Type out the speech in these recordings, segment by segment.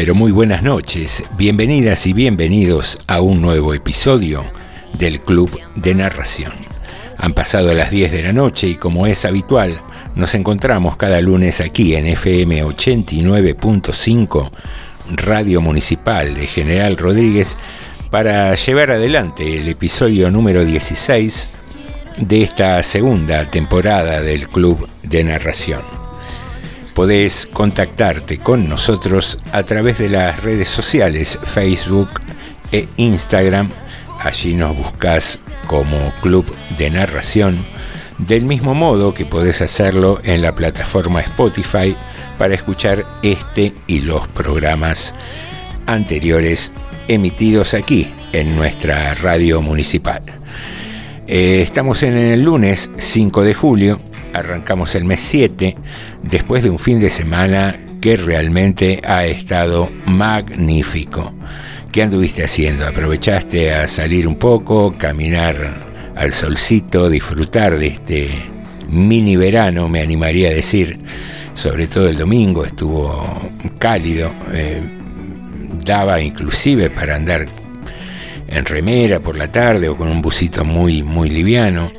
Pero muy buenas noches. Bienvenidas y bienvenidos a un nuevo episodio del Club de Narración. Han pasado las 10 de la noche y como es habitual, nos encontramos cada lunes aquí en FM 89.5, Radio Municipal de General Rodríguez, para llevar adelante el episodio número 16 de esta segunda temporada del Club de Narración podés contactarte con nosotros a través de las redes sociales Facebook e Instagram. Allí nos buscas como Club de Narración, del mismo modo que podés hacerlo en la plataforma Spotify para escuchar este y los programas anteriores emitidos aquí en nuestra radio municipal. Eh, estamos en el lunes 5 de julio arrancamos el mes 7 después de un fin de semana que realmente ha estado magnífico. ¿Qué anduviste haciendo? ¿Aprovechaste a salir un poco, caminar al solcito, disfrutar de este mini verano, me animaría a decir? Sobre todo el domingo estuvo cálido, eh, daba inclusive para andar en remera por la tarde o con un busito muy, muy liviano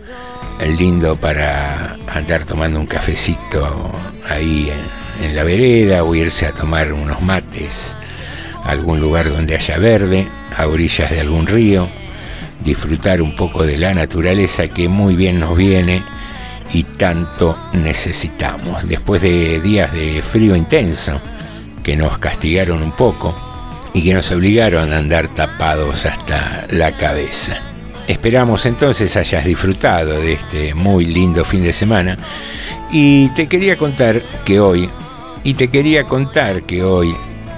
lindo para andar tomando un cafecito ahí en, la vereda o irse a tomar unos mates a algún lugar donde haya verde, a orillas de algún río, disfrutar un poco de la naturaleza que muy bien nos viene y tanto necesitamos. Después de días de frío intenso que nos castigaron un poco y que nos obligaron a andar tapados hasta la cabeza. Esperamos entonces hayas disfrutado de este muy lindo fin de semana y te quería contar que hoy, y te quería contar que hoy,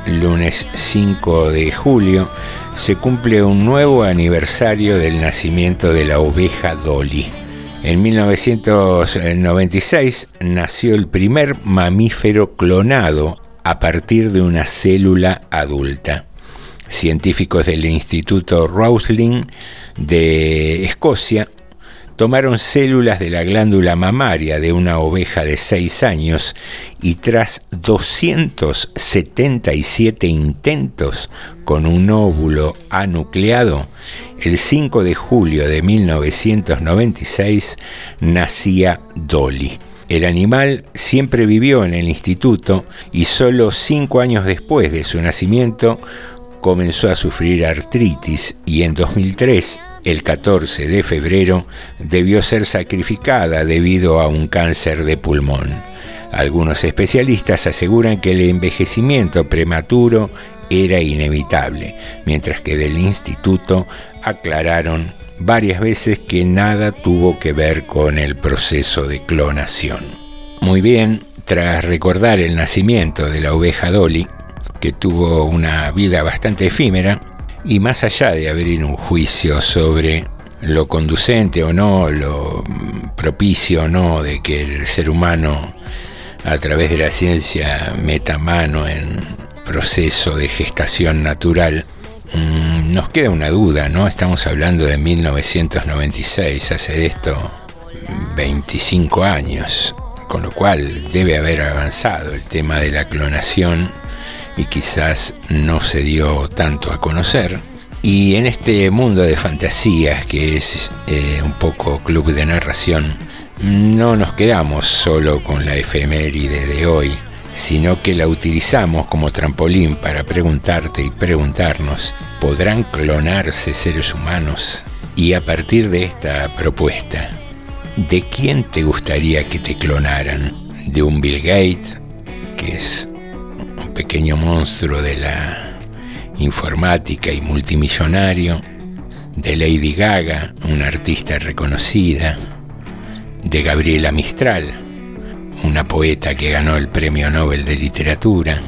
lunes 5 de julio, se cumple un nuevo aniversario del nacimiento de la oveja Dolly. En 1996 nació el primer mamífero clonado a partir de una célula adulta. Científicos del Instituto Roslin de Escocia tomaron células de la glándula mamaria de una oveja de 6 años y tras 277 intentos con un óvulo anucleado, el 5 de julio de 1996 nacía Dolly. El animal siempre vivió en el instituto y solo cinco años después de su nacimiento comenzó a sufrir artritis y en 2003, el 14 de febrero, debió ser sacrificada debido a un cáncer de pulmón. Algunos especialistas aseguran que el envejecimiento prematuro era inevitable, mientras que del instituto aclararon varias veces que nada tuvo que ver con el proceso de clonación. Muy bien, tras recordar el nacimiento de la oveja Dolly, que tuvo una vida bastante efímera, y más allá de abrir un juicio sobre lo conducente o no, lo propicio o no de que el ser humano a través de la ciencia meta mano en proceso de gestación natural, Mm, nos queda una duda, ¿no? Estamos hablando de 1996, hace esto 25 años, con lo cual debe haber avanzado el tema de la clonación y quizás no se dio tanto a conocer. Y en este mundo de fantasías que es eh, un poco club de narración, no nos quedamos solo con la efeméride de hoy, sino que la utilizamos como trampolín para preguntarte y preguntarnos, ¿podrán clonarse seres humanos? Y a partir de esta propuesta, ¿de quién te gustaría que te clonaran? ¿De un Bill Gates, que es un pequeño monstruo de la informática y multimillonario? ¿De Lady Gaga, una artista reconocida? ¿De Gabriela Mistral? una poeta que ganó el Premio Nobel de Literatura,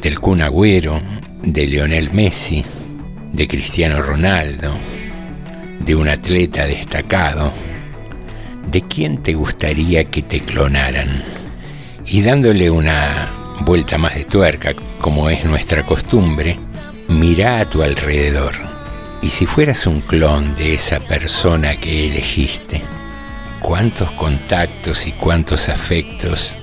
del Kun Agüero, de Lionel Messi, de Cristiano Ronaldo, de un atleta destacado, ¿de quién te gustaría que te clonaran? Y dándole una vuelta más de tuerca, como es nuestra costumbre, mira a tu alrededor. Y si fueras un clon de esa persona que elegiste, cuántos contactos y cuántos afectos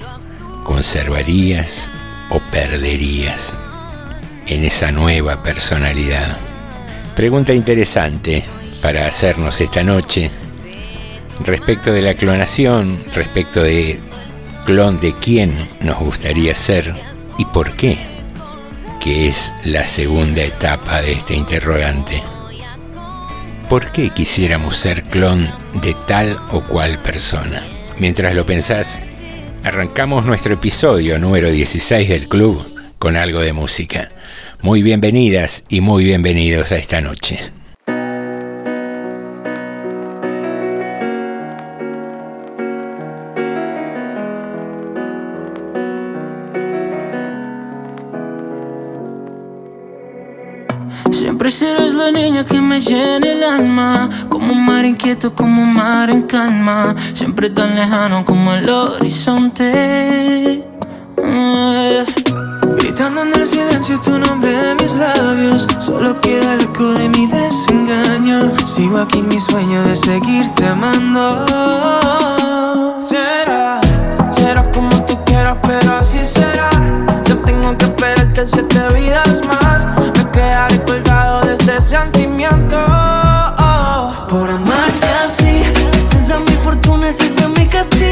conservarías o perderías en esa nueva personalidad. Pregunta interesante para hacernos esta noche respecto de la clonación, respecto de clon de quién nos gustaría ser y por qué, que es la segunda etapa de este interrogante. ¿Por qué quisiéramos ser clon de tal o cual persona? Mientras lo pensás, arrancamos nuestro episodio número 16 del club con algo de música. Muy bienvenidas y muy bienvenidos a esta noche. La niña que me llena el alma. Como un mar inquieto, como un mar en calma. Siempre tan lejano como el horizonte. Eh. Gritando en el silencio tu nombre en mis labios. Solo queda el eco de mi desengaño. Sigo aquí mi sueño de seguirte amando. Será, será como tú quieras pero así será. Yo tengo que esperarte siete vidas más fortuna, ese es mi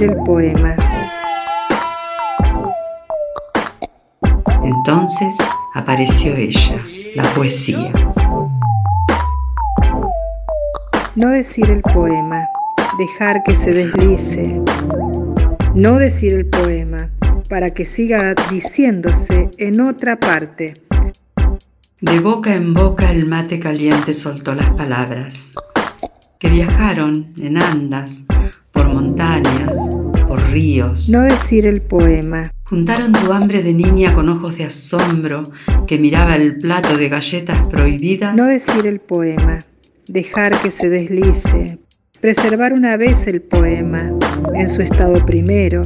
El poema. Entonces apareció ella, la poesía. No decir el poema. Dejar que se deslice. No decir el poema. para que siga diciéndose en otra parte. De boca en boca el mate caliente soltó las palabras, que viajaron en andas, ríos. No decir el poema. Juntaron tu hambre de niña con ojos de asombro que miraba el plato de galletas prohibidas. No decir el poema. Dejar que se deslice. Preservar una vez el poema en su estado primero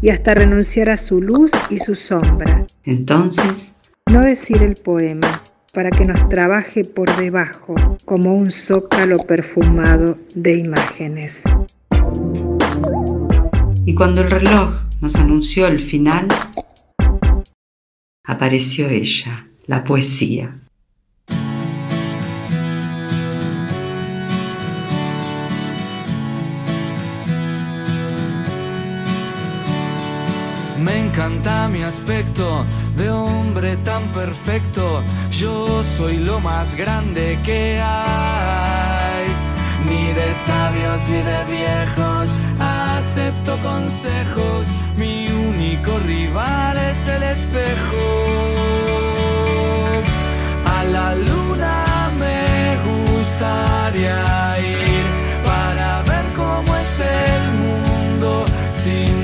y hasta renunciar a su luz y su sombra. Entonces, No decir el poema para que nos trabaje por debajo como un zócalo perfumado de imágenes. Y cuando el reloj nos anunció el final, apareció ella, la poesía. Me encanta mi aspecto de hombre tan perfecto. Yo soy lo más grande que hay. Ni de sabios ni de viejos acepto consejos. Mi único rival es el espejo. A la luna me gustaría ir para ver cómo es el mundo sin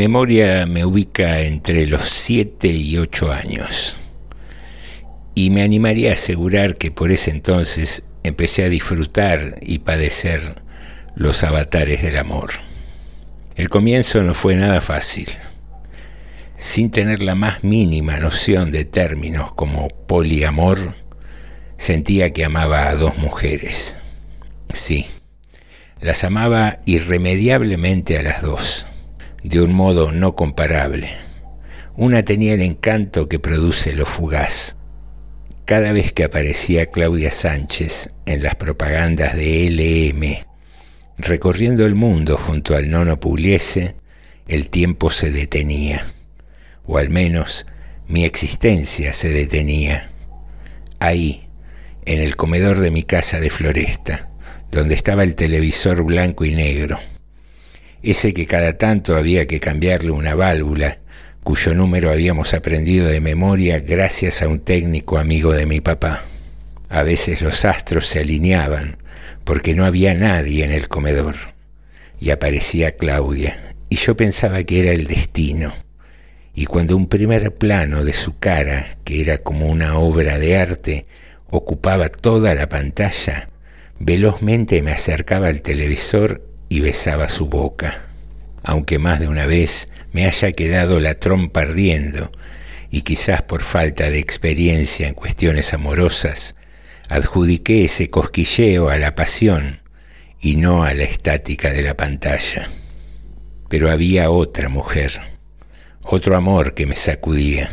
memoria me ubica entre los 7 y 8 años. Y me animaría a asegurar que por ese entonces empecé a disfrutar y padecer los avatares del amor. El comienzo no fue nada fácil. Sin tener la más mínima noción de términos como poliamor, sentía que amaba a dos mujeres. Sí, las amaba irremediablemente a las dos, de un modo no comparable, Una tenía el encanto que produce lo fugaz. Cada vez que aparecía Claudia Sánchez en las propagandas de LM, recorriendo el mundo junto al nono Pugliese, el tiempo se detenía, o al menos mi existencia se detenía. Ahí, en el comedor de mi casa de Floresta, donde estaba el televisor blanco y negro, ese que cada tanto había que cambiarle una válvula cuyo número habíamos aprendido de memoria gracias a un técnico amigo de mi papá. A veces los astros se alineaban porque no había nadie en el comedor y aparecía Claudia y yo pensaba que era el destino. Y cuando un primer plano de su cara, que era como una obra de arte, ocupaba toda la pantalla, velozmente me acercaba al televisor y besaba su boca aunque más de una vez me haya quedado la trompa ardiendo y quizás por falta de experiencia en cuestiones amorosas, adjudiqué ese cosquilleo a la pasión y no a la estática de la pantalla. Pero había otra mujer, otro amor que me sacudía.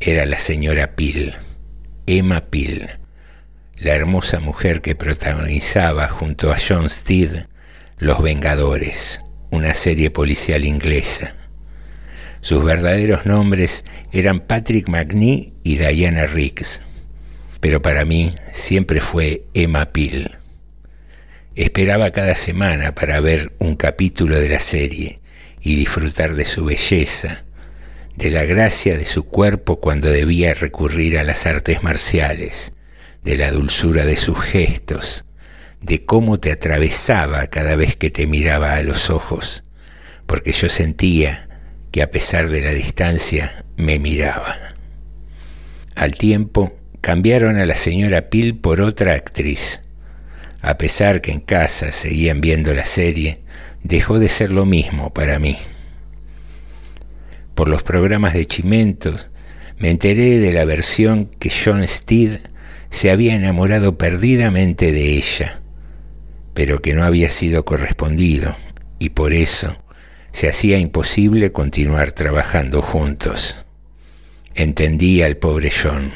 Era la señora Pil, Emma Pil, la hermosa mujer que protagonizaba junto a John Steed Los Vengadores una serie policial inglesa. Sus verdaderos nombres eran Patrick McNee y Diana Riggs, pero para mí siempre fue Emma Peel. Esperaba cada semana para ver un capítulo de la serie y disfrutar de su belleza, de la gracia de su cuerpo cuando debía recurrir a las artes marciales, de la dulzura de sus gestos, de cómo te atravesaba cada vez que te miraba a los ojos, porque yo sentía que a pesar de la distancia me miraba. Al tiempo cambiaron a la señora Pil por otra actriz. A pesar que en casa seguían viendo la serie, dejó de ser lo mismo para mí. Por los programas de Chimentos me enteré de la versión que John Steed se había enamorado perdidamente de ella pero que no había sido correspondido y por eso se hacía imposible continuar trabajando juntos. Entendía al pobre John.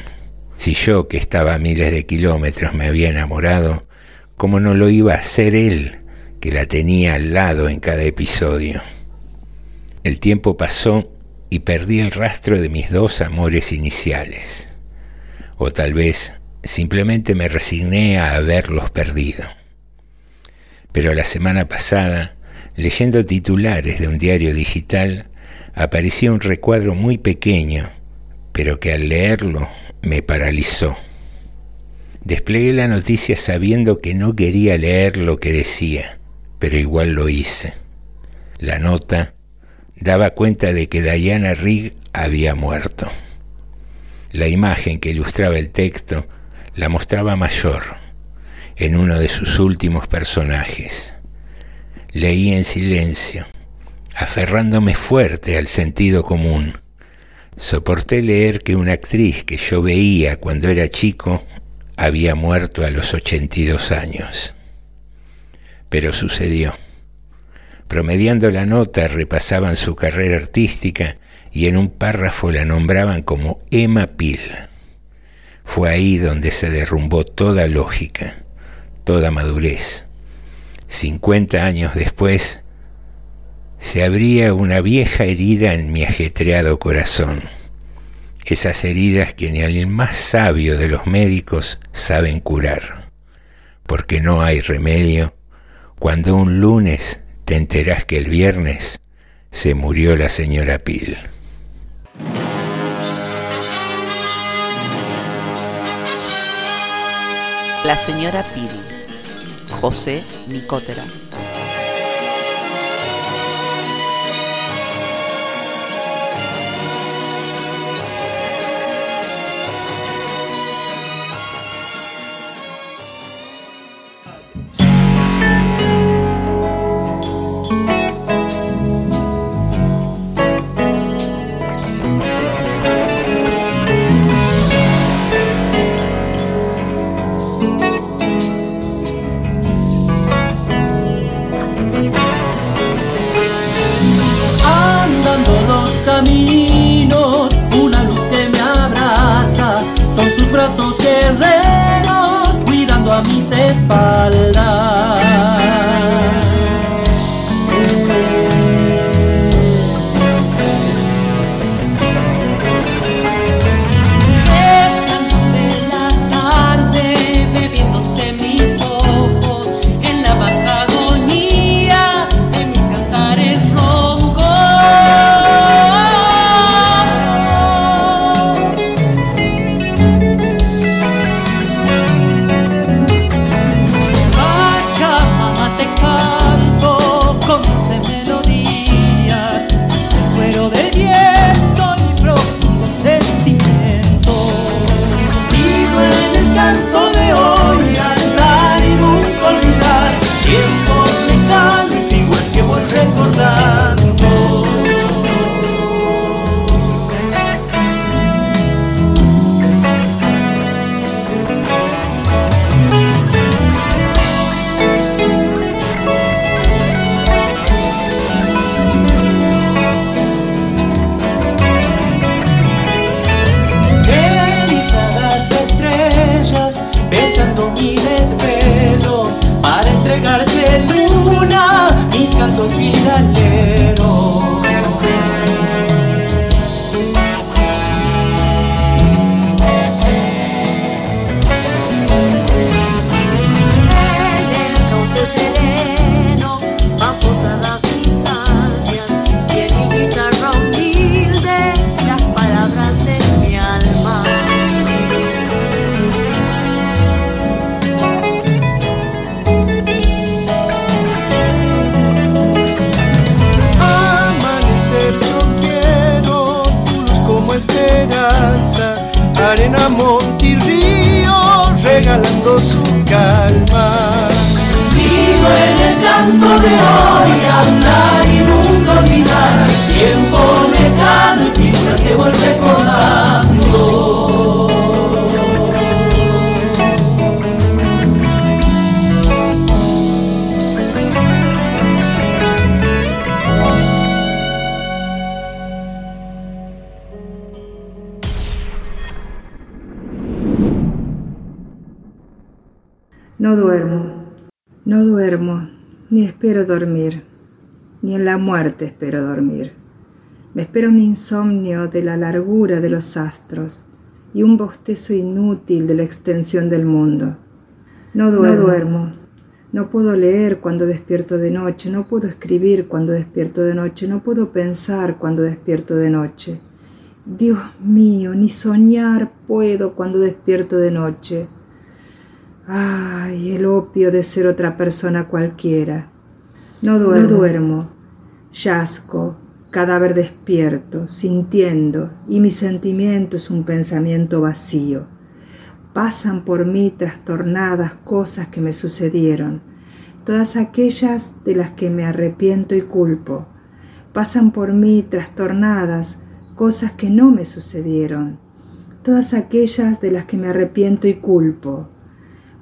Si yo, que estaba a miles de kilómetros, me había enamorado, ¿cómo no lo iba a hacer él, que la tenía al lado en cada episodio? El tiempo pasó y perdí el rastro de mis dos amores iniciales. O tal vez simplemente me resigné a haberlos perdido pero la semana pasada, leyendo titulares de un diario digital, apareció un recuadro muy pequeño, pero que al leerlo me paralizó. Desplegué la noticia sabiendo que no quería leer lo que decía, pero igual lo hice. La nota daba cuenta de que Diana Rigg había muerto. La imagen que ilustraba el texto la mostraba mayor, en uno de sus últimos personajes. Leí en silencio, aferrándome fuerte al sentido común. Soporté leer que una actriz que yo veía cuando era chico había muerto a los 82 años. Pero sucedió. Promediando la nota repasaban su carrera artística y en un párrafo la nombraban como Emma Peel. Fue ahí donde se derrumbó toda lógica toda madurez. 50 años después, se abría una vieja herida en mi ajetreado corazón. Esas heridas que ni el más sabio de los médicos saben curar, porque no hay remedio cuando un lunes te enterás que el viernes se murió la señora Pil. La señora Pil José Nicotera. Espero dormir, ni en la muerte espero dormir. Me espera un insomnio de la largura de los astros y un bostezo inútil de la extensión del mundo. No duermo, no, duermo. no puedo leer cuando despierto de noche, no puedo escribir cuando despierto de noche, no puedo pensar cuando despierto de noche. Dios mío, ni soñar puedo cuando despierto de noche. Ay, el opio de ser otra persona cualquiera. No duermo, no duermo. Yazco, cadáver despierto, sintiendo, y mi sentimiento es un pensamiento vacío. Pasan por mí trastornadas cosas que me sucedieron, todas aquellas de las que me arrepiento y culpo. Pasan por mí trastornadas cosas que no me sucedieron, todas aquellas de las que me arrepiento y culpo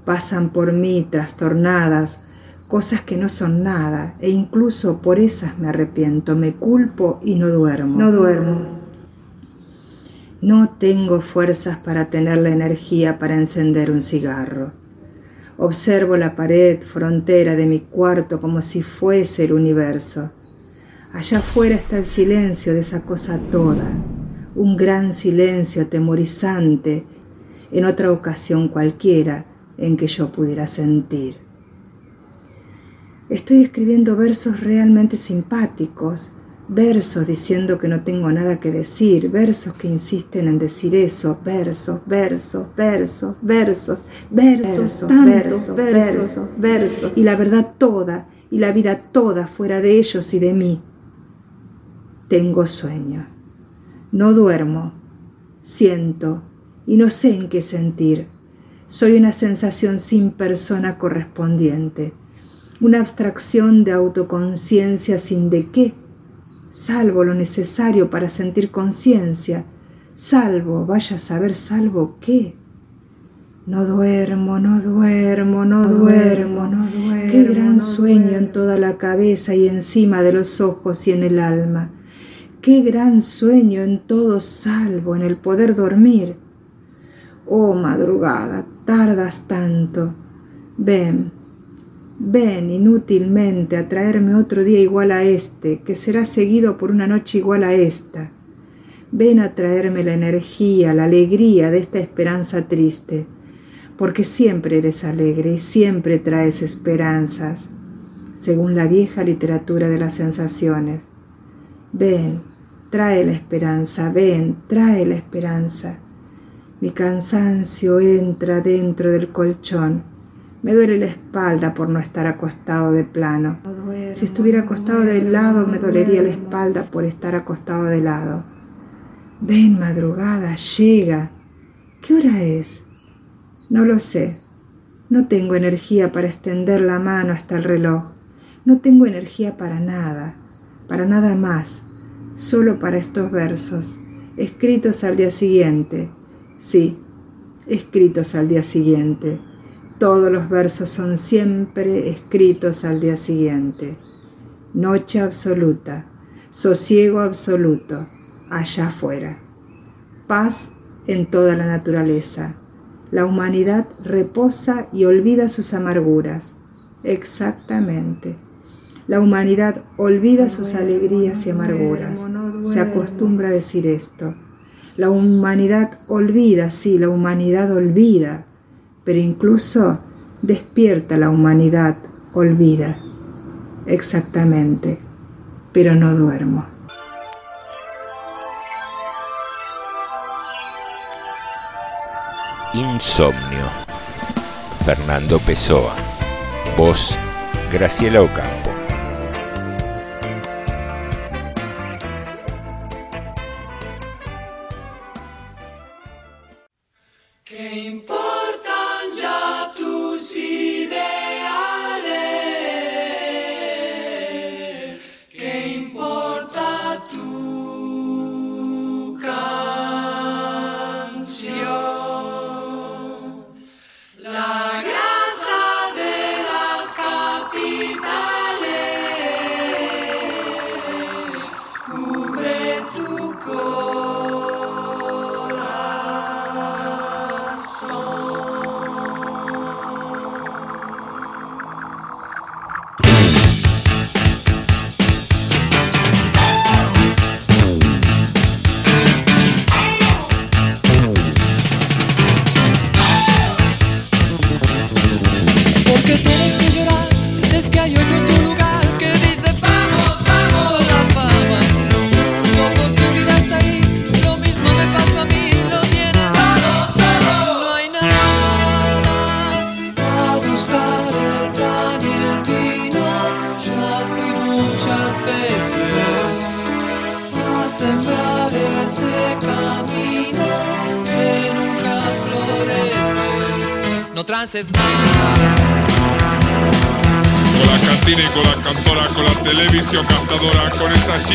pasan por mí trastornadas, cosas que no son nada, e incluso por esas me arrepiento, me culpo y no duermo. No duermo. No tengo fuerzas para tener la energía para encender un cigarro. Observo la pared frontera de mi cuarto como si fuese el universo. Allá afuera está el silencio de esa cosa toda, un gran silencio atemorizante en otra ocasión cualquiera, en que yo pudiera sentir. Estoy escribiendo versos realmente simpáticos, versos diciendo que no tengo nada que decir, versos que insisten en decir eso, versos, versos, versos, versos, versos, versos, versos, versos, y la verdad toda, y la vida toda fuera de ellos y de mí. Tengo sueño, no duermo, siento. Y no sé en qué sentir. Soy una sensación sin persona correspondiente, una abstracción de autoconciencia sin de qué, salvo lo necesario para sentir conciencia, salvo, vaya a saber salvo qué. No duermo, no duermo, no, duermo, no duermo. Qué gran sueño en toda la cabeza y encima de los ojos y en el alma. Qué gran sueño en todo salvo en el poder dormir. Oh madrugada, tardas tanto, Ven, ven inútilmente a traerme otro día igual a este, que será seguido por una noche igual a esta. Ven a traerme la energía, la alegría de esta esperanza triste, porque siempre eres alegre y siempre traes esperanzas, según la vieja literatura de las sensaciones. Ven, trae la esperanza, ven, trae la esperanza. Mi cansancio entra dentro del colchón. Me duele la espalda por no estar acostado de plano. Si estuviera acostado de lado, me dolería la espalda por estar acostado de lado. Ven, madrugada, llega. ¿Qué hora es? No lo sé. No tengo energía para extender la mano hasta el reloj. No tengo energía para nada, para nada más, solo para estos versos, escritos al día siguiente Sí, escritos al día siguiente. Todos los versos son siempre escritos al día siguiente. Noche absoluta, sosiego absoluto, allá afuera. Paz en toda la naturaleza. La humanidad reposa y olvida sus amarguras. Exactamente. La humanidad olvida sus alegrías y amarguras. Se acostumbra a decir esto. La humanidad olvida, sí, la humanidad olvida, pero incluso despierta la humanidad, olvida. Exactamente, pero no duermo. Insomnio. Fernando Pessoa. Voz Graciela Ocampo.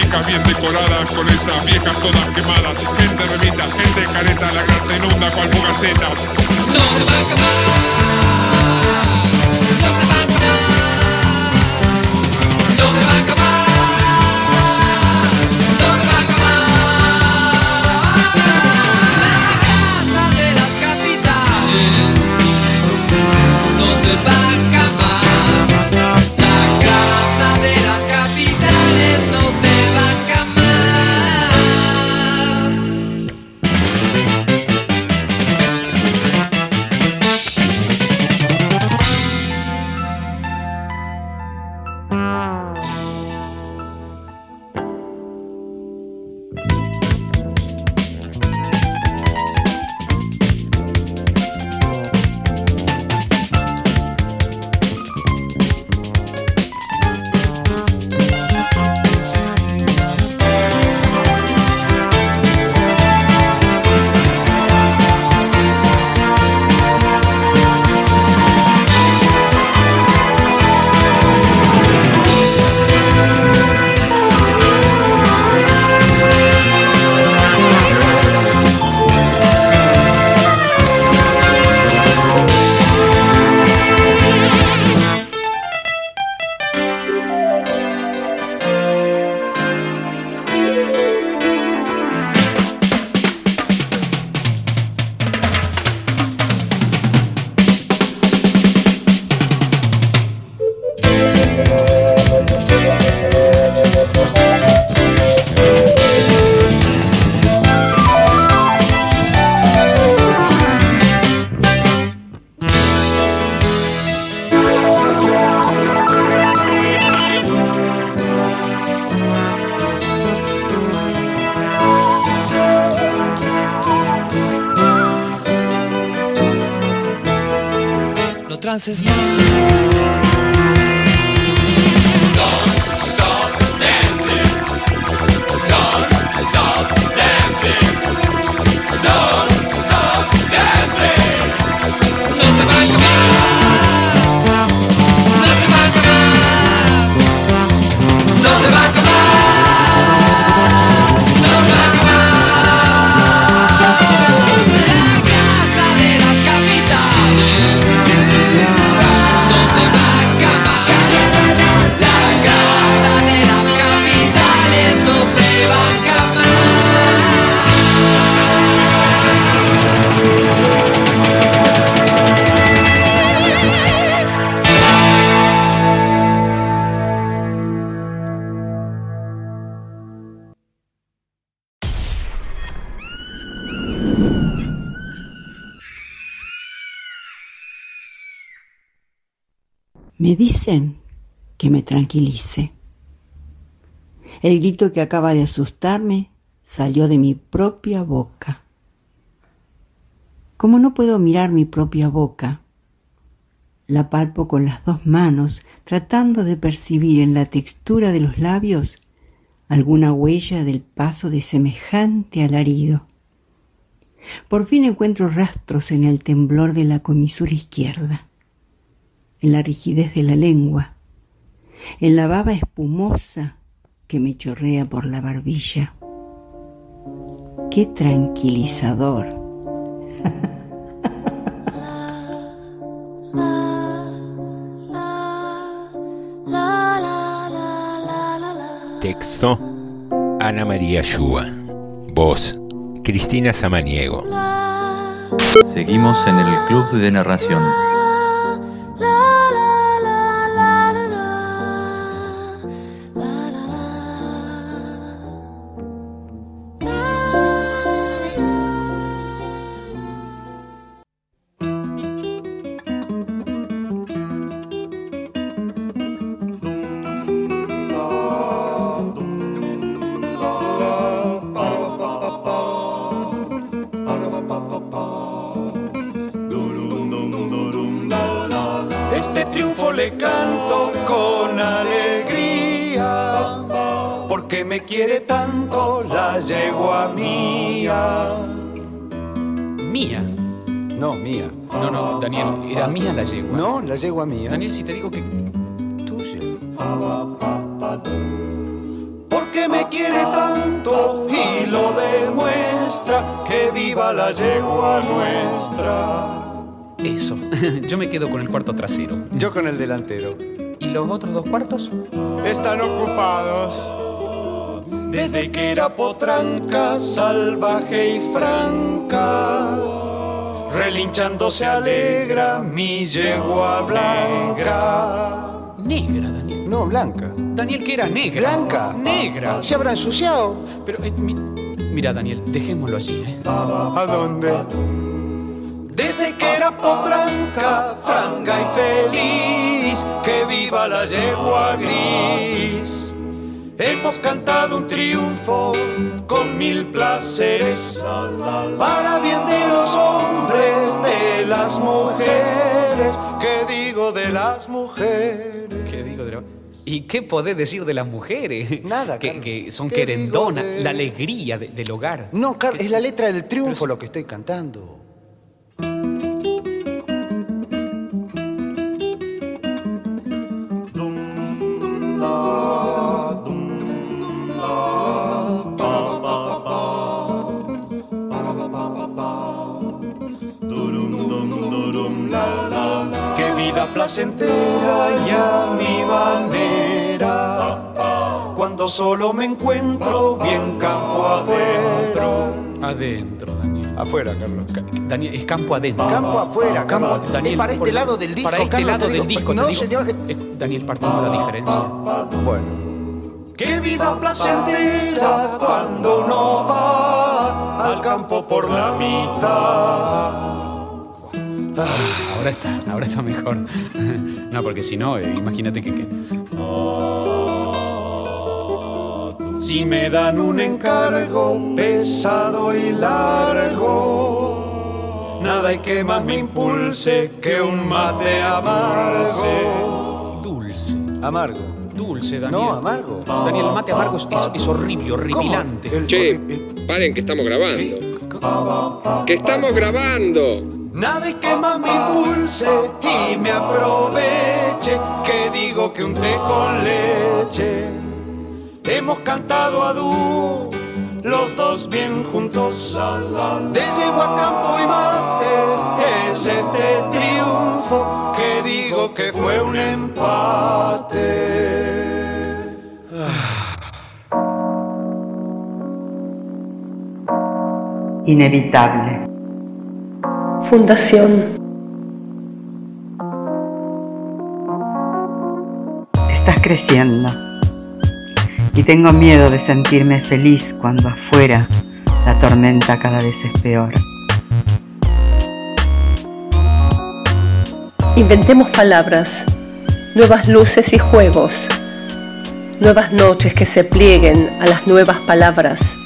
caliente Me dicen que me tranquilice. El grito que acaba de asustarme salió de mi propia boca. Como no puedo mirar mi propia boca, la palpo con las dos manos, tratando de percibir en la textura de los labios alguna huella del paso de semejante alarido. Por fin encuentro rastros en el temblor de la comisura izquierda en la rigidez de la lengua, en la baba espumosa que me chorrea por la barbilla. ¡Qué tranquilizador! Texto Ana María Shua. Voz Cristina Samaniego. Seguimos en el Club de Narración. Tanto la yegua mía. ¿Mía? No, mía. No, no, Daniel, era mía la yegua. No, la yegua mía. Daniel, si te digo que... Tuya. Porque me quiere tanto y lo demuestra, que viva la yegua nuestra. Eso. Yo me quedo con el cuarto trasero. Yo con el delantero. ¿Y los otros dos cuartos? Están ocupados. Desde que era potranca, salvaje y franca, relinchando se alegra mi yegua blanca. Negra, Daniel. No, blanca. Daniel, que era negra. Blanca. Negra. Se habrá ensuciado. Pero, eh, mi- mira, Daniel, dejémoslo allí, ¿eh? ¿A dónde? Desde que era potranca, franga y feliz, que viva la yegua gris. Hemos cantado un triunfo con mil placeres, para bien de los hombres, de las mujeres, ¿qué digo de las mujeres? ¿Qué digo de la- ¿Y qué podés decir de las mujeres? Nada, que, que son ¿Qué querendonas, de- la alegría de- del hogar. No, Carlos, es la letra del triunfo lo que estoy cantando. Placentera y a mi manera. Cuando solo me encuentro bien campo adentro. Adentro, Daniel. Afuera, Carlos. Ca- Daniel, es campo adentro. Campo afuera, Campo, Carlos. Daniel, Es para este lado del disco, Para este Carlos, lado del disco, No, te digo. señor. Daniel, partimos la diferencia. Bueno. Qué vida placentera cuando uno va al campo por la mitad. Ahora está, ahora está mejor. No, porque si no, eh, imagínate que, que- Si me dan un encargo pesado y largo, Nada hay que más me impulse que un mate amargo. Dulce. Amargo. Dulce, Daniel. No, amargo. Daniel, el mate amargo es, es- es horrible, horripilante. Che, paren que estamos grabando. ¡Que estamos grabando! Nada hay que más me impulse y me aproveche que digo que un té con leche. Hemos cantado a dúo, los dos bien juntos. De yegua campo y mate es este triunfo que digo que fue un empate. Inevitable. Fundación. Estás creciendo. Y tengo miedo de sentirme feliz cuando afuera la tormenta cada vez es peor. Inventemos palabras, nuevas luces y juegos, nuevas noches que se plieguen a las nuevas palabras.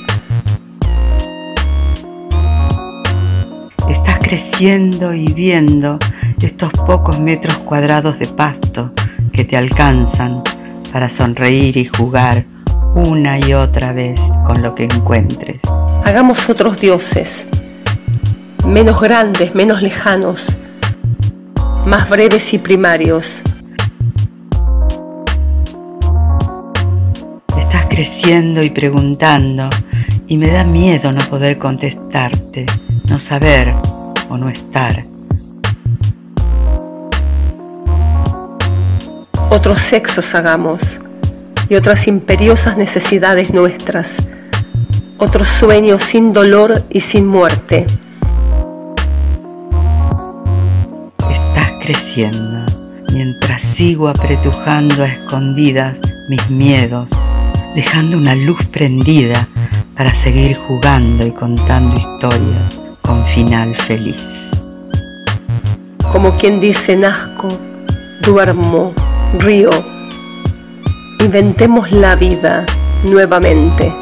Creciendo y viendo estos pocos metros cuadrados de pasto que te alcanzan para sonreír y jugar una y otra vez con lo que encuentres. Hagamos otros dioses, menos grandes, menos lejanos, más breves y primarios. Estás creciendo y preguntando y me da miedo no poder contestarte, no saber o no estar. Otros sexos hagamos y otras imperiosas necesidades nuestras, otros sueños sin dolor y sin muerte. Estás creciendo mientras sigo apretujando a escondidas mis miedos, dejando una luz prendida para seguir jugando y contando historias con final feliz. Como quien dice nazco, duermo, río, inventemos la vida nuevamente.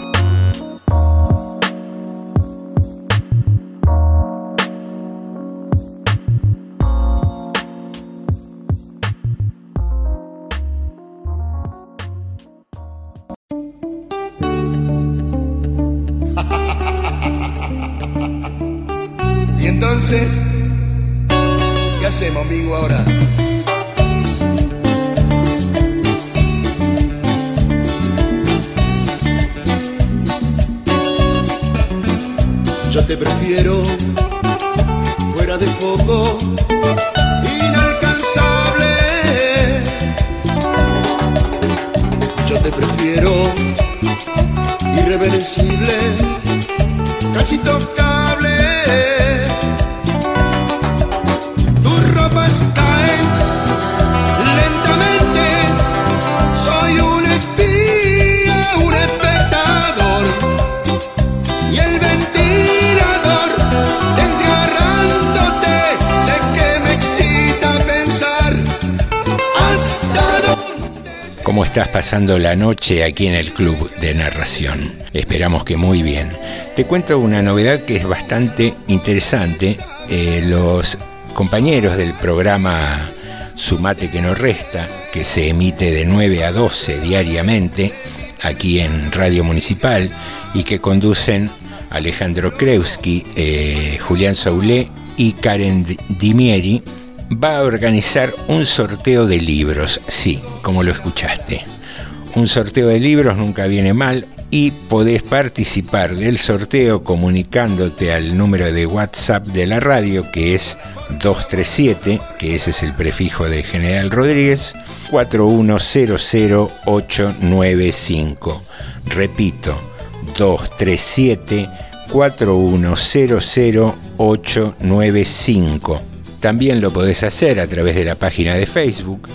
¿Cómo estás pasando la noche aquí en el Club de Narración? Esperamos que muy bien. Te cuento una novedad que es bastante interesante. Eh, los compañeros del programa Sumate que no resta, que se emite de 9 a 12 diariamente aquí en Radio Municipal y que conducen Alejandro Krewski, eh, Julián Saulé y Karen Di- Dimieri, va a organizar un sorteo de libros, sí, como lo escuchaste. Un sorteo de libros nunca viene mal y podés participar del sorteo comunicándote al número de WhatsApp de la radio que es 237, que ese es el prefijo de General Rodríguez, 4100895. Repito, 237 4100895. También lo podés hacer a través de la página de Facebook.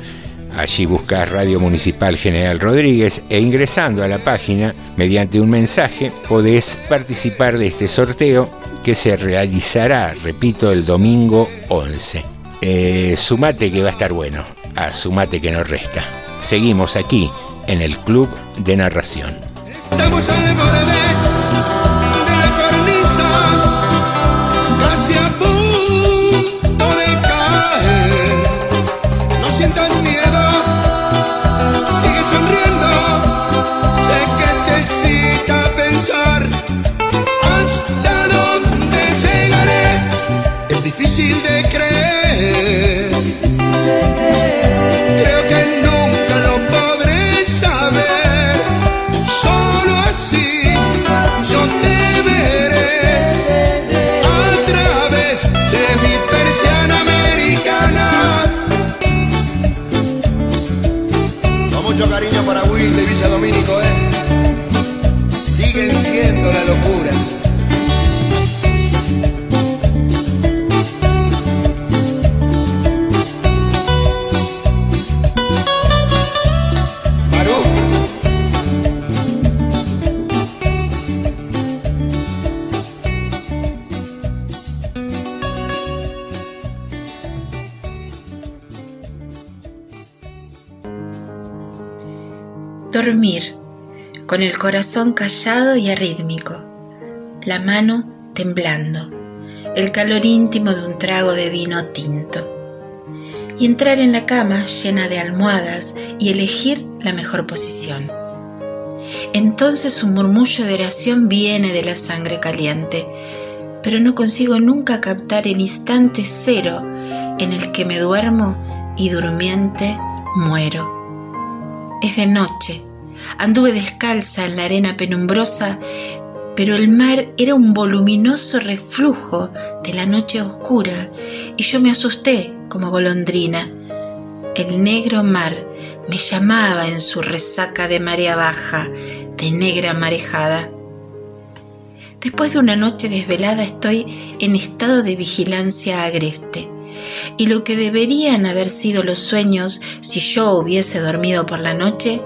Allí buscas Radio Municipal General Rodríguez e ingresando a la página mediante un mensaje podés participar de este sorteo que se realizará, repito, el domingo 11. Eh, sumate que va a estar bueno, a sumate que no resta. Seguimos aquí en el Club de Narración. Estamos corazón callado y arrítmico, la mano temblando, el calor íntimo de un trago de vino tinto. Y entrar en la cama llena de almohadas y elegir la mejor posición. Entonces un murmullo de oración viene de la sangre caliente, pero no consigo nunca captar el instante cero en el que me duermo y durmiente muero. Es de noche. Anduve descalza en la arena penumbrosa, pero el mar era un voluminoso reflujo de la noche oscura y yo me asusté como golondrina. El negro mar me llamaba en su resaca de marea baja, de negra marejada. Después de una noche desvelada estoy en estado de vigilancia agreste y lo que deberían haber sido los sueños si yo hubiese dormido por la noche,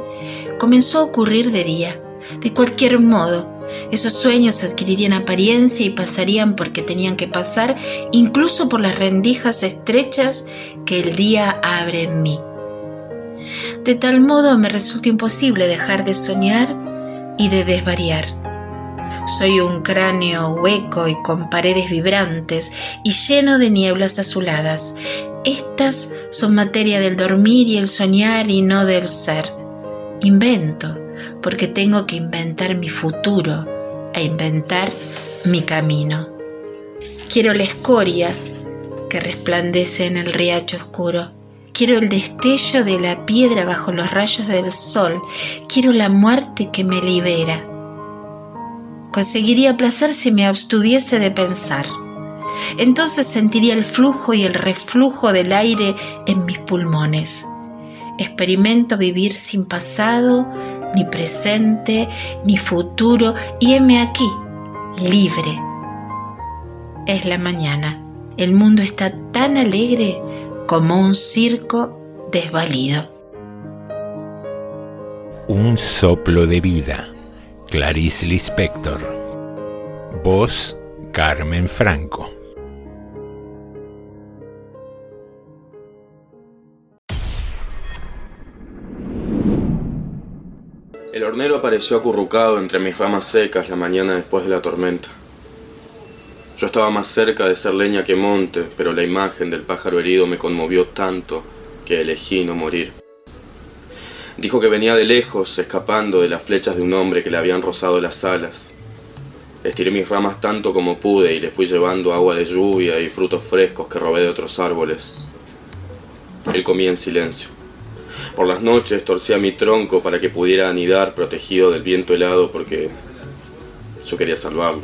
comenzó a ocurrir de día. De cualquier modo, esos sueños adquirirían apariencia y pasarían porque tenían que pasar, incluso por las rendijas estrechas que el día abre en mí. De tal modo me resulta imposible dejar de soñar y de desvariar. Soy un cráneo hueco y con paredes vibrantes y lleno de nieblas azuladas. Estas son materia del dormir y el soñar y no del ser. Invento, porque tengo que inventar mi futuro e inventar mi camino. Quiero la escoria que resplandece en el riacho oscuro. Quiero el destello de la piedra bajo los rayos del sol. Quiero la muerte que me libera. Conseguiría placer si me abstuviese de pensar. Entonces sentiría el flujo y el reflujo del aire en mis pulmones. Experimento vivir sin pasado, ni presente, ni futuro, y heme aquí, libre. Es la mañana. El mundo está tan alegre como un circo desvalido. Un soplo de vida. Clarice Lispector. Voz Carmen Franco. El hornero apareció acurrucado entre mis ramas secas la mañana después de la tormenta. Yo estaba más cerca de ser leña que monte, pero la imagen del pájaro herido me conmovió tanto que elegí no morir. Dijo que venía de lejos, escapando de las flechas de un hombre que le habían rozado las alas. Estiré mis ramas tanto como pude y le fui llevando agua de lluvia y frutos frescos que robé de otros árboles. Él comía en silencio. Por las noches torcía mi tronco para que pudiera anidar protegido del viento helado porque yo quería salvarlo.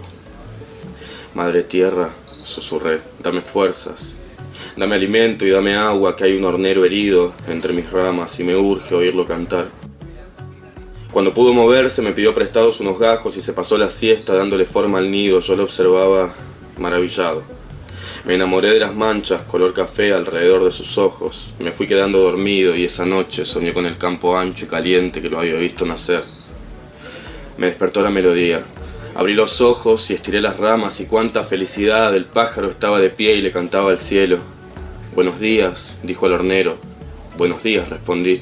Madre tierra, susurré, dame fuerzas, Dame alimento y dame agua, que hay un hornero herido entre mis ramas y me urge oírlo cantar. Cuando pudo moverse me pidió prestados unos gajos y se pasó la siesta dándole forma al nido. Yo lo observaba maravillado. Me enamoré de las manchas color café alrededor de sus ojos. Me fui quedando dormido y esa noche soñé con el campo ancho y caliente que lo había visto nacer. Me despertó la melodía. Abrí los ojos y estiré las ramas y cuánta felicidad. El pájaro estaba de pie y le cantaba al cielo. Buenos días, dijo el hornero. Buenos días, respondí.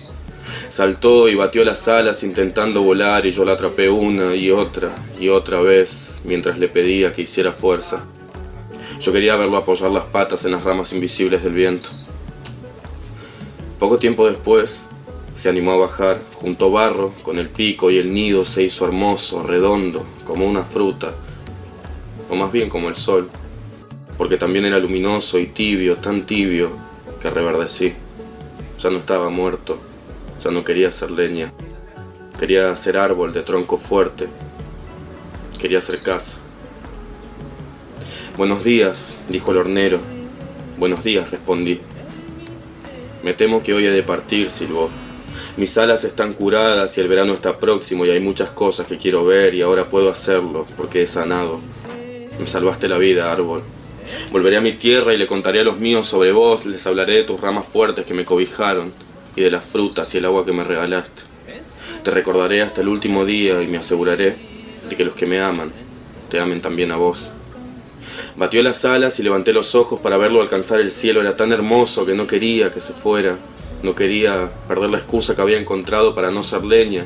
Saltó y batió las alas intentando volar y yo la atrapé una y otra y otra vez mientras le pedía que hiciera fuerza. Yo quería verlo apoyar las patas en las ramas invisibles del viento. Poco tiempo después se animó a bajar, juntó barro con el pico y el nido se hizo hermoso, redondo, como una fruta, o más bien como el sol porque también era luminoso y tibio, tan tibio, que reverdecí. Ya no estaba muerto, ya no quería ser leña, quería ser árbol de tronco fuerte, quería ser casa. Buenos días, dijo el hornero. Buenos días, respondí. Me temo que hoy he de partir, silbó. Mis alas están curadas y el verano está próximo y hay muchas cosas que quiero ver y ahora puedo hacerlo porque he sanado. Me salvaste la vida, árbol. Volveré a mi tierra y le contaré a los míos sobre vos, les hablaré de tus ramas fuertes que me cobijaron y de las frutas y el agua que me regalaste. Te recordaré hasta el último día y me aseguraré de que los que me aman te amen también a vos. Batió las alas y levanté los ojos para verlo alcanzar el cielo. Era tan hermoso que no quería que se fuera. No quería perder la excusa que había encontrado para no ser leña,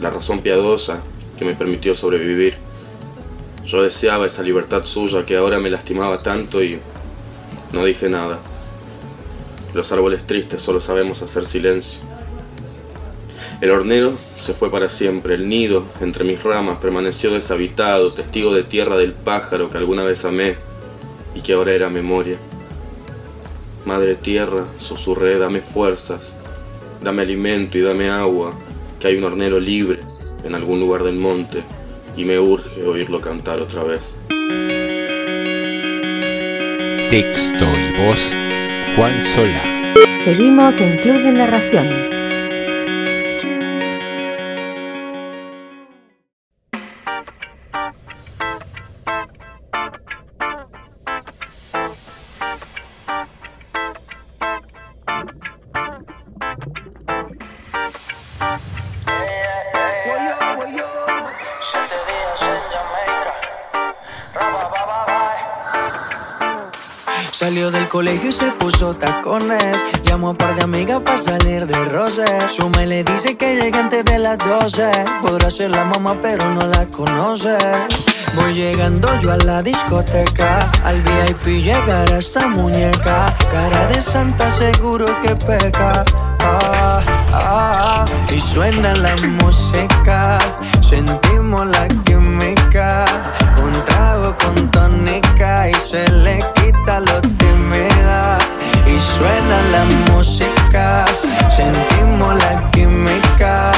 la razón piadosa que me permitió sobrevivir. Yo deseaba esa libertad suya que ahora me lastimaba tanto y no dije nada. Los árboles tristes solo sabemos hacer silencio. El hornero se fue para siempre, el nido entre mis ramas permaneció deshabitado, testigo de tierra del pájaro que alguna vez amé y que ahora era memoria. Madre tierra, susurré, dame fuerzas, dame alimento y dame agua, que hay un hornero libre en algún lugar del monte y me urge oírlo cantar otra vez. Texto y voz Juan Solá. Seguimos en Club de Narración. Colegio y se puso tacones. Llamó a un par de amigas para salir de roce. Suma y le dice que llegue antes de las 12. Podrá ser la mamá, pero no la conoce. Voy llegando yo a la discoteca. Al VIP llegará esta muñeca. Cara de santa, seguro que peca. Ah, ah, y suena la música. Sentimos la Sentimos la química.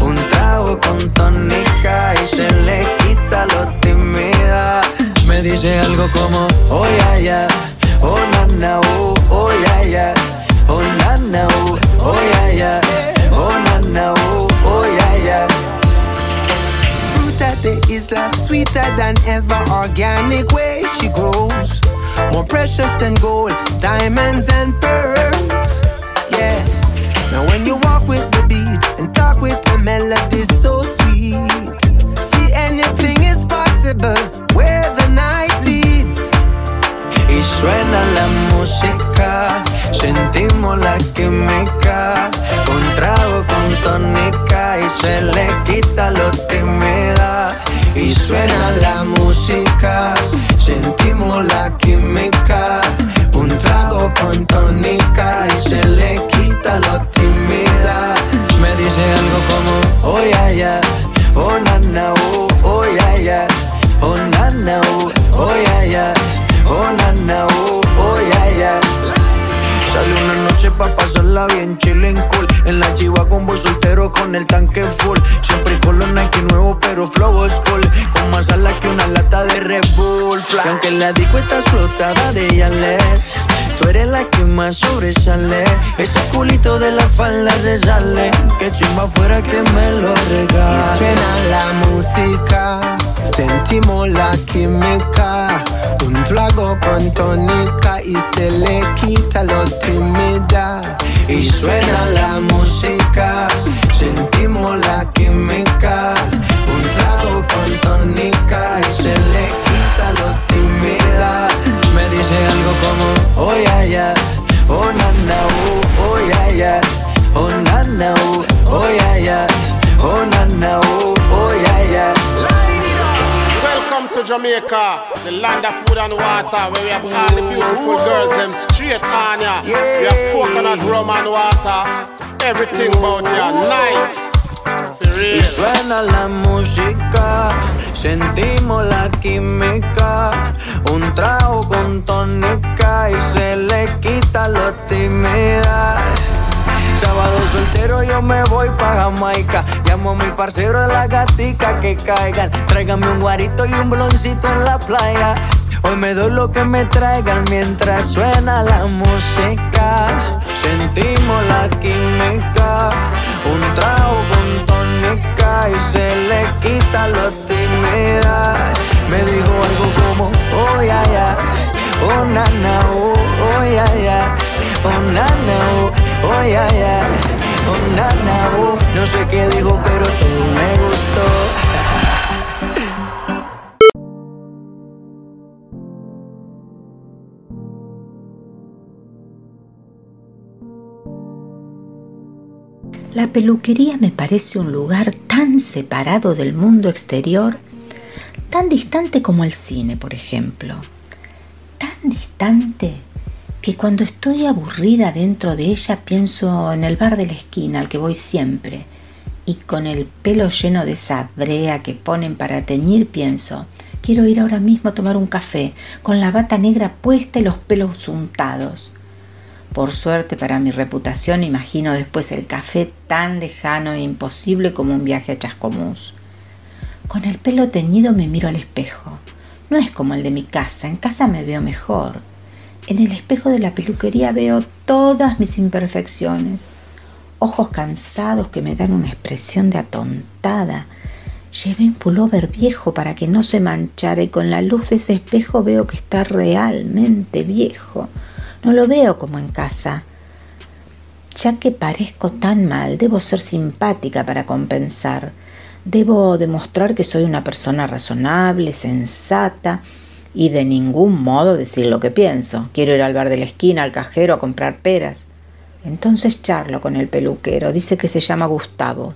Un trago con tónica y se le quita lo tímida. Me dice algo como, oh ya ya, oh na na, oh, oh ya ya, oh na na, oh, oh ya ya, oh na na, oh, oh ya ya. Fruit at the isla, sweeter than ever, organic way she grows. More precious than gold, diamonds and pearls. And talk with the melody so sweet. See anything is possible where the night leads. Y suena la música, sentimos la química. Un trago con tónica y se le quita lo tímida. Y suena la música, sentimos la química. Un trago con tónica y se le En la chiva con voy soltero con el tanque full Siempre con los Nike nuevos pero flow old school Con más alas que una lata de Red Bull. Y aunque la disco está explotada de Yales Tú eres la que más sobresale Ese culito de la falda se sale Que chimba fuera que me lo Y regale suena la música, sentimos la química. Un trago con tónica y se le quita lo tímida. Y suena la música, sentimos la química. Un trago con tónica y se le quita lo tímida. Me dice algo como, oh ya ya, oh na na, oh, oh ya ya, oh na na, oh, ya ya, oh oh, oh Jamaica, the land of food and water, where we have all the beautiful girls, them straight on ya. We have coconut rum and water, everything about ya, nice. For Y real. suena la música, sentimos la química. Un trago con tónica y se le quita lo tímida. Sábado soltero yo me voy pa' Jamaica. Llamo a mi parcero de la gatica que caigan. Tráigame un guarito y un bloncito en la playa. Hoy me doy lo que me traigan mientras suena la música. Sentimos la química, un trago con tónica y se le quita la timidez. Me dijo algo como, oh ya yeah, ya, oh nana, oh, oh ya yeah, ya, oh nana, oh no sé qué dijo, pero me gustó. La peluquería me parece un lugar tan separado del mundo exterior, tan distante como el cine, por ejemplo. Tan distante que cuando estoy aburrida dentro de ella pienso en el bar de la esquina al que voy siempre y con el pelo lleno de esa brea que ponen para teñir pienso, quiero ir ahora mismo a tomar un café con la bata negra puesta y los pelos untados. Por suerte para mi reputación imagino después el café tan lejano e imposible como un viaje a Chascomús. Con el pelo teñido me miro al espejo. No es como el de mi casa, en casa me veo mejor. En el espejo de la peluquería veo todas mis imperfecciones. Ojos cansados que me dan una expresión de atontada. Llevé un pullover viejo para que no se manchara y con la luz de ese espejo veo que está realmente viejo. No lo veo como en casa. Ya que parezco tan mal, debo ser simpática para compensar. Debo demostrar que soy una persona razonable, sensata y de ningún modo decir lo que pienso. Quiero ir al bar de la esquina, al cajero, a comprar peras. Entonces charlo con el peluquero, dice que se llama Gustavo,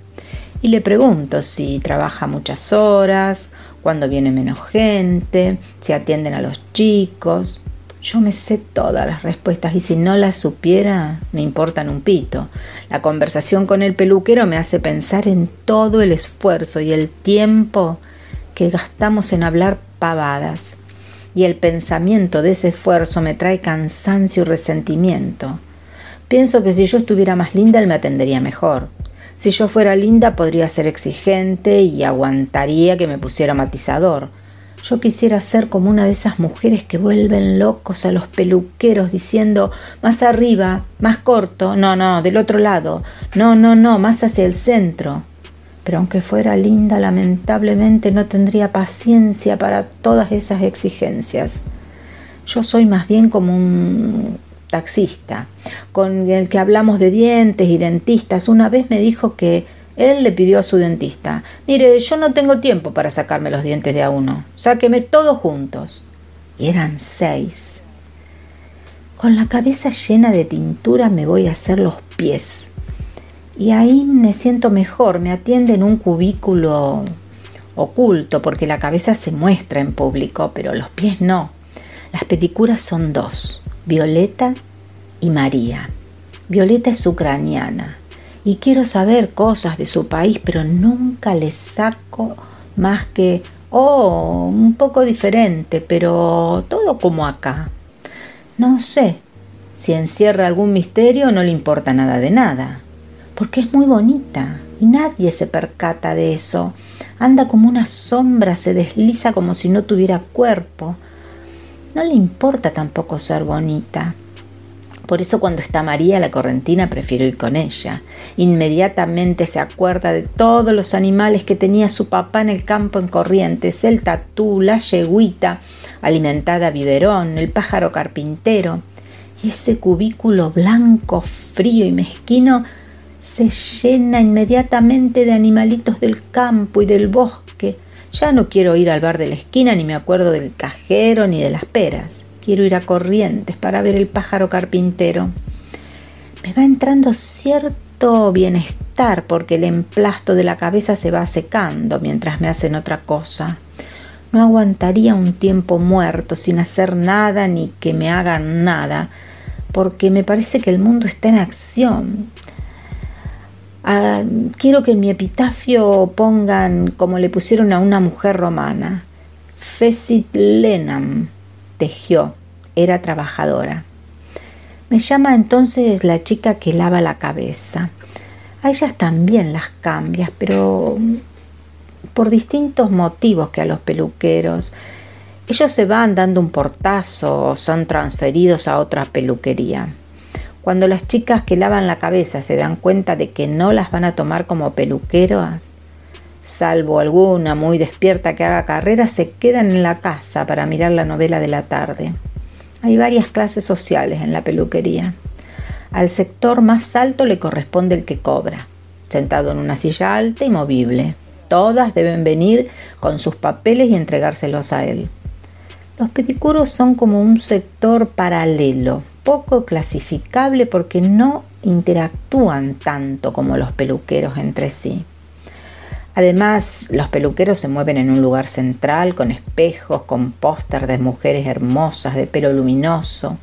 y le pregunto si trabaja muchas horas, cuando viene menos gente, si atienden a los chicos. Yo me sé todas las respuestas y si no las supiera, me importan un pito. La conversación con el peluquero me hace pensar en todo el esfuerzo y el tiempo que gastamos en hablar pavadas. Y el pensamiento de ese esfuerzo me trae cansancio y resentimiento. Pienso que si yo estuviera más linda, él me atendería mejor. Si yo fuera linda, podría ser exigente y aguantaría que me pusiera matizador yo quisiera ser como una de esas mujeres que vuelven locos a los peluqueros diciendo más arriba, más corto, no, no, del otro lado, no, no, no, más hacia el centro. Pero aunque fuera linda, lamentablemente no tendría paciencia para todas esas exigencias. Yo soy más bien como un taxista, con el que hablamos de dientes y dentistas. Una vez me dijo que él le pidió a su dentista, mire, yo no tengo tiempo para sacarme los dientes de a uno, sáqueme todos juntos. Y eran seis. Con la cabeza llena de tintura me voy a hacer los pies. Y ahí me siento mejor, me atiende en un cubículo oculto porque la cabeza se muestra en público, pero los pies no. Las pedicuras son dos, Violeta y María. Violeta es ucraniana y quiero saber cosas de su país, pero nunca le saco más que, oh, un poco diferente, pero todo como acá. No sé, si encierra algún misterio no le importa nada de nada, porque es muy bonita y nadie se percata de eso. Anda como una sombra, se desliza como si no tuviera cuerpo. No le importa tampoco ser bonita. Por eso cuando está María la correntina prefiero ir con ella. Inmediatamente se acuerda de todos los animales que tenía su papá en el campo en Corrientes, el tatú, la yeguita, alimentada a biberón, el pájaro carpintero. Y ese cubículo blanco, frío y mezquino se llena inmediatamente de animalitos del campo y del bosque. Ya no quiero ir al bar de la esquina, ni me acuerdo del cajero, ni de las peras. Quiero ir a Corrientes para ver el pájaro carpintero. Me va entrando cierto bienestar porque el emplasto de la cabeza se va secando mientras me hacen otra cosa. No aguantaría un tiempo muerto sin hacer nada ni que me hagan nada, porque me parece que el mundo está en acción. Quiero que en mi epitafio pongan como le pusieron a una mujer romana, Fecit Lenam, tejió, era trabajadora. Me llama entonces la chica que lava la cabeza. A ellas también las cambias, pero por distintos motivos que a los peluqueros. Ellos se van dando un portazo o son transferidos a otra peluquería. Cuando las chicas que lavan la cabeza se dan cuenta de que no las van a tomar como peluqueros, salvo alguna muy despierta que haga carrera, se quedan en la casa para mirar la novela de la tarde. Hay varias clases sociales en la peluquería. Al sector más alto le corresponde el que cobra, sentado en una silla alta y movible. Todas deben venir con sus papeles y entregárselos a él. Los pedicuros son como un sector paralelo, poco clasificable porque no interactúan tanto como los peluqueros entre sí. Además, los peluqueros se mueven en un lugar central con espejos, con póster de mujeres hermosas de pelo luminoso.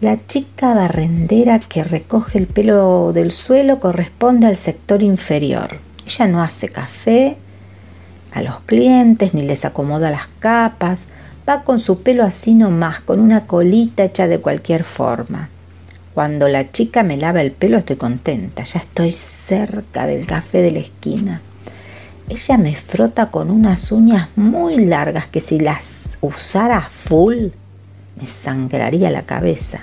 La chica barrendera que recoge el pelo del suelo corresponde al sector inferior. Ella no hace café a los clientes ni les acomoda las capas, va con su pelo así nomás, con una colita hecha de cualquier forma. Cuando la chica me lava el pelo estoy contenta, ya estoy cerca del café de la esquina. Ella me frota con unas uñas muy largas que si las usara full me sangraría la cabeza,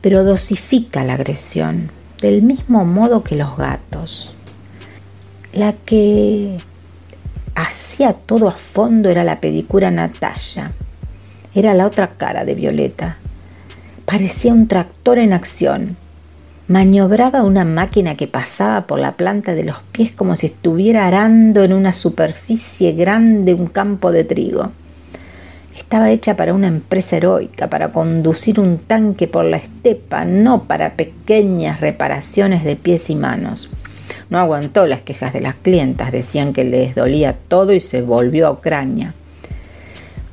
pero dosifica la agresión, del mismo modo que los gatos. La que hacía todo a fondo era la pedicura Natalia. Era la otra cara de Violeta. Parecía un tractor en acción. Maniobraba una máquina que pasaba por la planta de los pies como si estuviera arando en una superficie grande un campo de trigo. Estaba hecha para una empresa heroica, para conducir un tanque por la estepa, no para pequeñas reparaciones de pies y manos. No aguantó las quejas de las clientas, decían que les dolía todo y se volvió a Ucrania.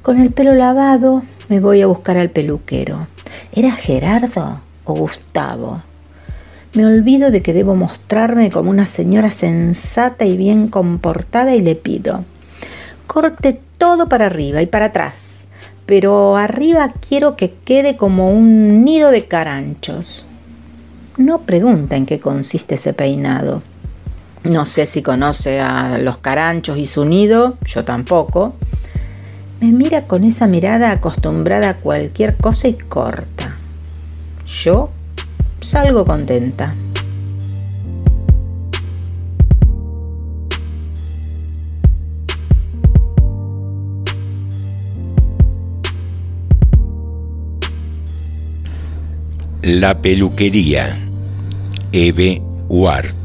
Con el pelo lavado me voy a buscar al peluquero. ¿Era Gerardo o Gustavo? Me olvido de que debo mostrarme como una señora sensata y bien comportada y le pido, corte todo para arriba y para atrás, pero arriba quiero que quede como un nido de caranchos. No pregunta en qué consiste ese peinado. No sé si conoce a los caranchos y su nido, yo tampoco. Me mira con esa mirada acostumbrada a cualquier cosa y corta. Yo salgo contenta. La peluquería. Eve Ward.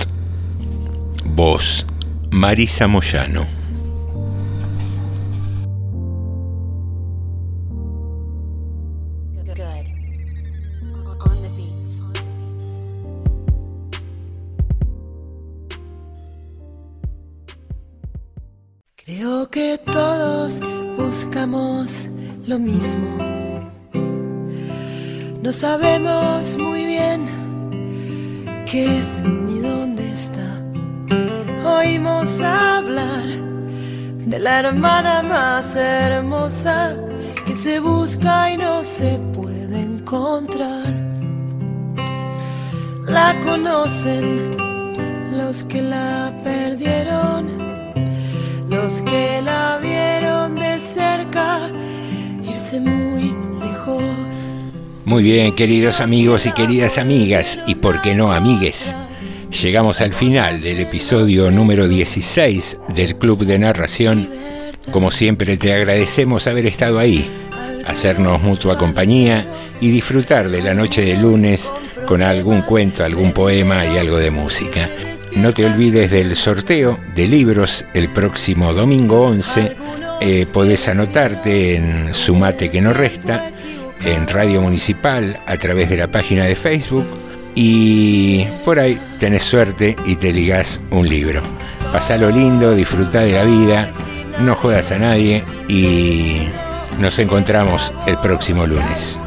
Voz. Marisa Moyano. Creo que todos buscamos lo mismo. No sabemos muy bien qué es ni dónde está. Oímos hablar de la hermana más hermosa que se busca y no se puede encontrar. La conocen los que la perdieron, los que la vieron de cerca irse muy lejos. Muy bien, queridos amigos y queridas amigas, y por qué no amigues. Llegamos al final del episodio número 16 del Club de Narración. Como siempre te agradecemos haber estado ahí, hacernos mutua compañía y disfrutar de la noche de lunes con algún cuento, algún poema y algo de música. No te olvides del sorteo de libros el próximo domingo 11. Eh, podés anotarte en Sumate que no resta en Radio Municipal a través de la página de Facebook y por ahí tenés suerte y te ligás un libro. Pasalo lindo, disfruta de la vida, no jodas a nadie y nos encontramos el próximo lunes.